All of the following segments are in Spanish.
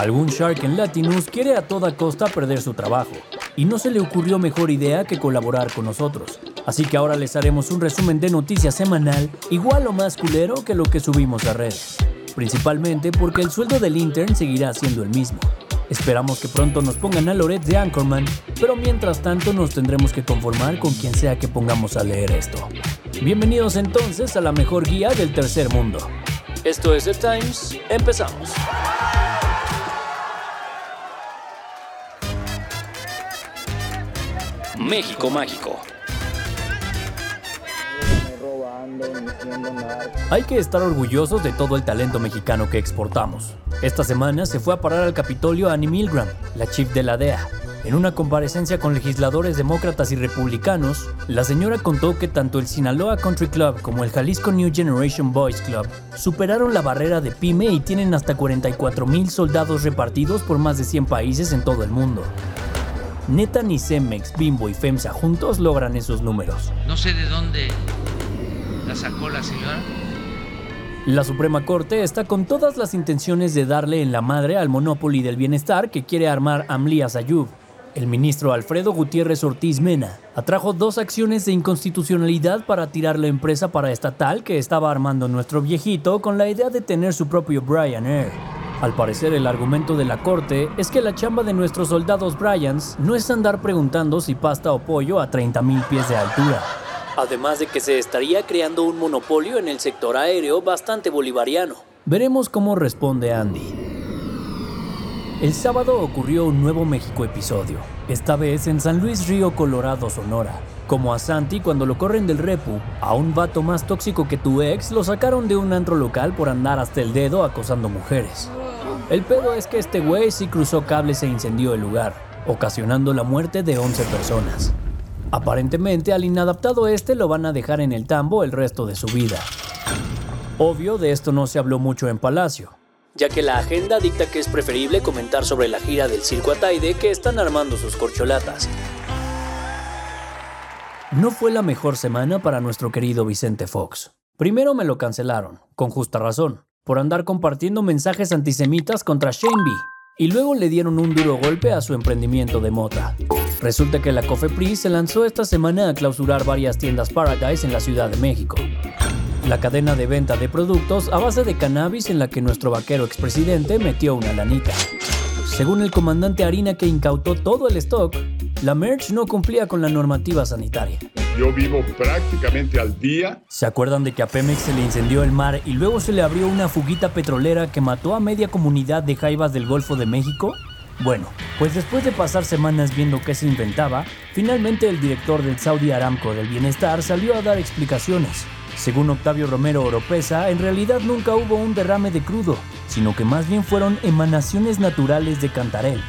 Algún Shark en Latinus quiere a toda costa perder su trabajo, y no se le ocurrió mejor idea que colaborar con nosotros. Así que ahora les haremos un resumen de noticias semanal, igual o más culero que lo que subimos a redes. Principalmente porque el sueldo del intern seguirá siendo el mismo. Esperamos que pronto nos pongan a Loret de Anchorman, pero mientras tanto nos tendremos que conformar con quien sea que pongamos a leer esto. Bienvenidos entonces a la mejor guía del tercer mundo. Esto es The Times, empezamos. México Mágico. Hay que estar orgullosos de todo el talento mexicano que exportamos. Esta semana se fue a parar al Capitolio Annie Milgram, la chief de la DEA. En una comparecencia con legisladores demócratas y republicanos, la señora contó que tanto el Sinaloa Country Club como el Jalisco New Generation Boys Club superaron la barrera de PYME y tienen hasta 44 mil soldados repartidos por más de 100 países en todo el mundo. Neta ni Cemex, Bimbo y FEMSA juntos logran esos números. No sé de dónde la sacó la señora. La Suprema Corte está con todas las intenciones de darle en la madre al Monopoly del Bienestar que quiere armar Amlía Sayub. El ministro Alfredo Gutiérrez Ortiz Mena atrajo dos acciones de inconstitucionalidad para tirar la empresa paraestatal que estaba armando nuestro viejito con la idea de tener su propio Brian Air. Al parecer el argumento de la corte es que la chamba de nuestros soldados Bryans no es andar preguntando si pasta o pollo a 30.000 pies de altura. Además de que se estaría creando un monopolio en el sector aéreo bastante bolivariano. Veremos cómo responde Andy. El sábado ocurrió un nuevo México episodio, esta vez en San Luis Río Colorado, Sonora. Como a Santi cuando lo corren del repu, a un vato más tóxico que tu ex lo sacaron de un antro local por andar hasta el dedo acosando mujeres. El pedo es que este güey sí cruzó cables e incendió el lugar, ocasionando la muerte de 11 personas. Aparentemente al inadaptado este lo van a dejar en el tambo el resto de su vida. Obvio, de esto no se habló mucho en Palacio, ya que la agenda dicta que es preferible comentar sobre la gira del Circo Ataide que están armando sus corcholatas. No fue la mejor semana para nuestro querido Vicente Fox. Primero me lo cancelaron, con justa razón por andar compartiendo mensajes antisemitas contra Shane y luego le dieron un duro golpe a su emprendimiento de mota. Resulta que la Cofepris se lanzó esta semana a clausurar varias tiendas Paradise en la Ciudad de México. La cadena de venta de productos a base de cannabis en la que nuestro vaquero expresidente metió una lanita. Según el comandante Harina que incautó todo el stock, la merch no cumplía con la normativa sanitaria. Yo vivo prácticamente al día. ¿Se acuerdan de que a Pemex se le incendió el mar y luego se le abrió una fuguita petrolera que mató a media comunidad de jaivas del Golfo de México? Bueno, pues después de pasar semanas viendo qué se inventaba, finalmente el director del Saudi Aramco del Bienestar salió a dar explicaciones. Según Octavio Romero Oropesa, en realidad nunca hubo un derrame de crudo, sino que más bien fueron emanaciones naturales de Cantarell,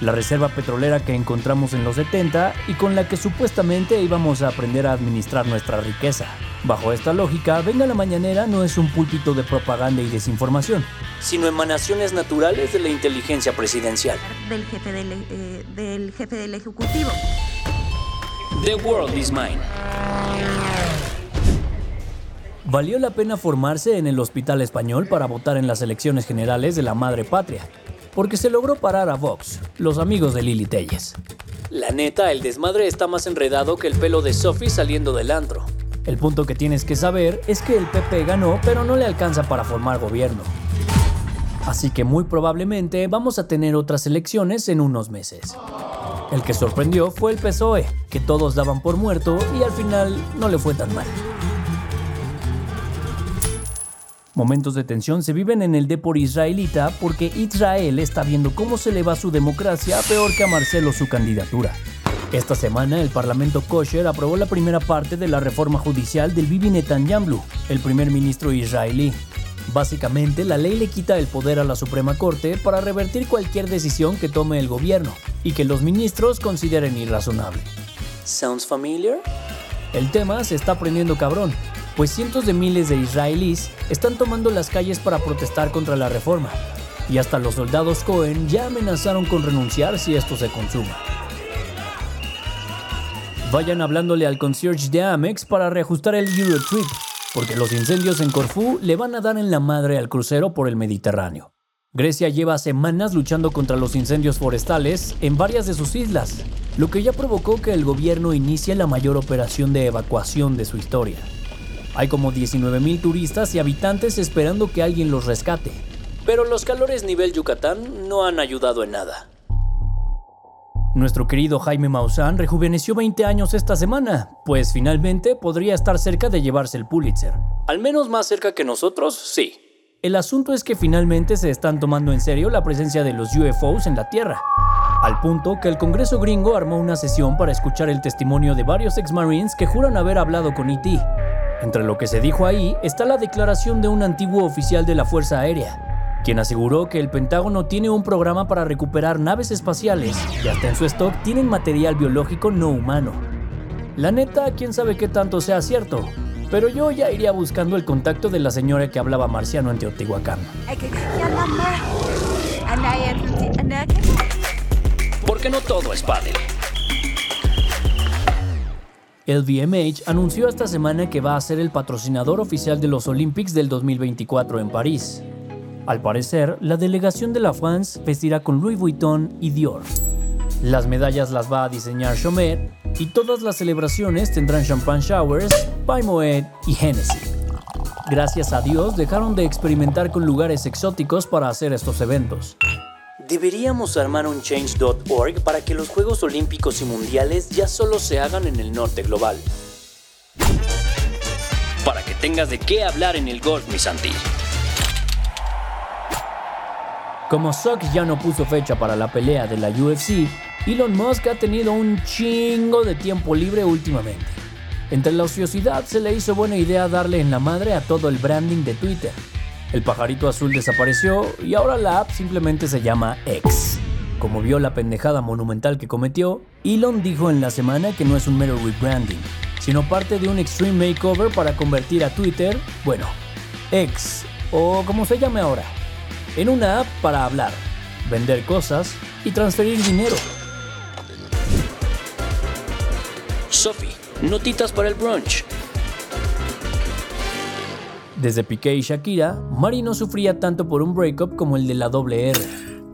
la reserva petrolera que encontramos en los 70 y con la que supuestamente íbamos a aprender a administrar nuestra riqueza. Bajo esta lógica, Venga la Mañanera no es un púlpito de propaganda y desinformación, sino emanaciones naturales de la inteligencia presidencial. Del jefe del, eh, del jefe del Ejecutivo. The world is mine. Valió la pena formarse en el Hospital Español para votar en las elecciones generales de la madre patria, porque se logró parar a Vox, los amigos de Lili Telles. La neta, el desmadre está más enredado que el pelo de Sophie saliendo del antro. El punto que tienes que saber es que el PP ganó, pero no le alcanza para formar gobierno. Así que muy probablemente vamos a tener otras elecciones en unos meses. El que sorprendió fue el PSOE, que todos daban por muerto y al final no le fue tan mal. Momentos de tensión se viven en el Depor israelita porque Israel está viendo cómo se le va su democracia peor que a Marcelo su candidatura. Esta semana el Parlamento kosher aprobó la primera parte de la reforma judicial del Bibi Netanyahu, el primer ministro israelí. Básicamente, la ley le quita el poder a la Suprema Corte para revertir cualquier decisión que tome el gobierno y que los ministros consideren irrazonable. ¿Sounds familiar? El tema se está prendiendo cabrón, pues cientos de miles de israelíes están tomando las calles para protestar contra la reforma, y hasta los soldados Cohen ya amenazaron con renunciar si esto se consuma. Vayan hablándole al concierge de Amex para reajustar el Eurotrip, porque los incendios en Corfú le van a dar en la madre al crucero por el Mediterráneo. Grecia lleva semanas luchando contra los incendios forestales en varias de sus islas, lo que ya provocó que el gobierno inicie la mayor operación de evacuación de su historia. Hay como 19.000 turistas y habitantes esperando que alguien los rescate, pero los calores nivel Yucatán no han ayudado en nada. Nuestro querido Jaime Maussan rejuveneció 20 años esta semana, pues finalmente podría estar cerca de llevarse el Pulitzer. Al menos más cerca que nosotros, sí. El asunto es que finalmente se están tomando en serio la presencia de los UFOs en la Tierra, al punto que el Congreso gringo armó una sesión para escuchar el testimonio de varios ex-marines que juran haber hablado con ET. Entre lo que se dijo ahí está la declaración de un antiguo oficial de la Fuerza Aérea, quien aseguró que el Pentágono tiene un programa para recuperar naves espaciales y hasta en su stock tienen material biológico no humano. La neta, quién sabe qué tanto sea cierto, pero yo ya iría buscando el contacto de la señora que hablaba marciano en Teotihuacán. Porque no todo es padre. El VMH anunció esta semana que va a ser el patrocinador oficial de los Olympics del 2024 en París. Al parecer, la delegación de la France vestirá con Louis Vuitton y Dior. Las medallas las va a diseñar Chomet y todas las celebraciones tendrán champagne showers, Moet y Hennessy. Gracias a Dios dejaron de experimentar con lugares exóticos para hacer estos eventos. Deberíamos armar un change.org para que los Juegos Olímpicos y Mundiales ya solo se hagan en el norte global. Para que tengas de qué hablar en el golf, mi Santi. Como Sox ya no puso fecha para la pelea de la UFC, Elon Musk ha tenido un chingo de tiempo libre últimamente. Entre la ociosidad se le hizo buena idea darle en la madre a todo el branding de Twitter. El pajarito azul desapareció y ahora la app simplemente se llama X. Como vio la pendejada monumental que cometió, Elon dijo en la semana que no es un mero rebranding, sino parte de un extreme makeover para convertir a Twitter, bueno, X, o como se llame ahora, en una app para hablar, vender cosas y transferir dinero. Sophie, notitas para el brunch. Desde Piqué y Shakira, Mari no sufría tanto por un breakup como el de la doble R.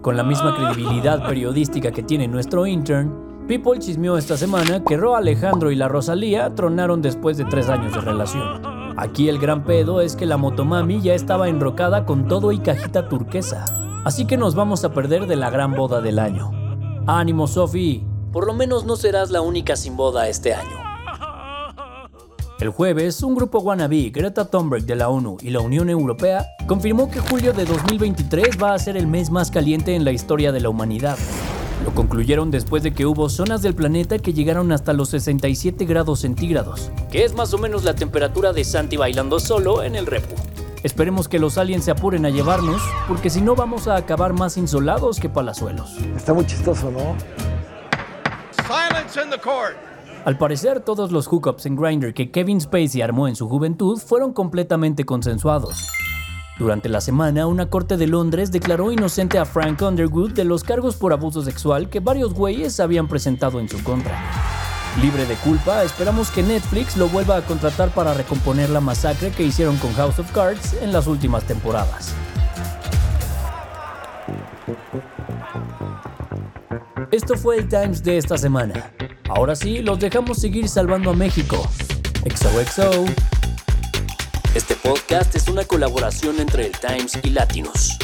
Con la misma credibilidad periodística que tiene nuestro intern, People chismeó esta semana que Ro Alejandro y la Rosalía tronaron después de tres años de relación. Aquí el gran pedo es que la motomami ya estaba enrocada con todo y cajita turquesa. Así que nos vamos a perder de la gran boda del año. Ánimo, Sophie. Por lo menos no serás la única sin boda este año. El jueves, un grupo wannabe, Greta Thunberg de la ONU y la Unión Europea, confirmó que julio de 2023 va a ser el mes más caliente en la historia de la humanidad. Lo concluyeron después de que hubo zonas del planeta que llegaron hasta los 67 grados centígrados, que es más o menos la temperatura de Santi bailando solo en el repo. Esperemos que los aliens se apuren a llevarnos, porque si no vamos a acabar más insolados que palazuelos. Está muy chistoso, ¿no? Silence in the court. Al parecer, todos los hookups en Grindr que Kevin Spacey armó en su juventud fueron completamente consensuados. Durante la semana, una corte de Londres declaró inocente a Frank Underwood de los cargos por abuso sexual que varios güeyes habían presentado en su contra. Libre de culpa, esperamos que Netflix lo vuelva a contratar para recomponer la masacre que hicieron con House of Cards en las últimas temporadas. Esto fue el Times de esta semana. Ahora sí, los dejamos seguir salvando a México. XOXO. Este podcast es una colaboración entre el Times y Latinos.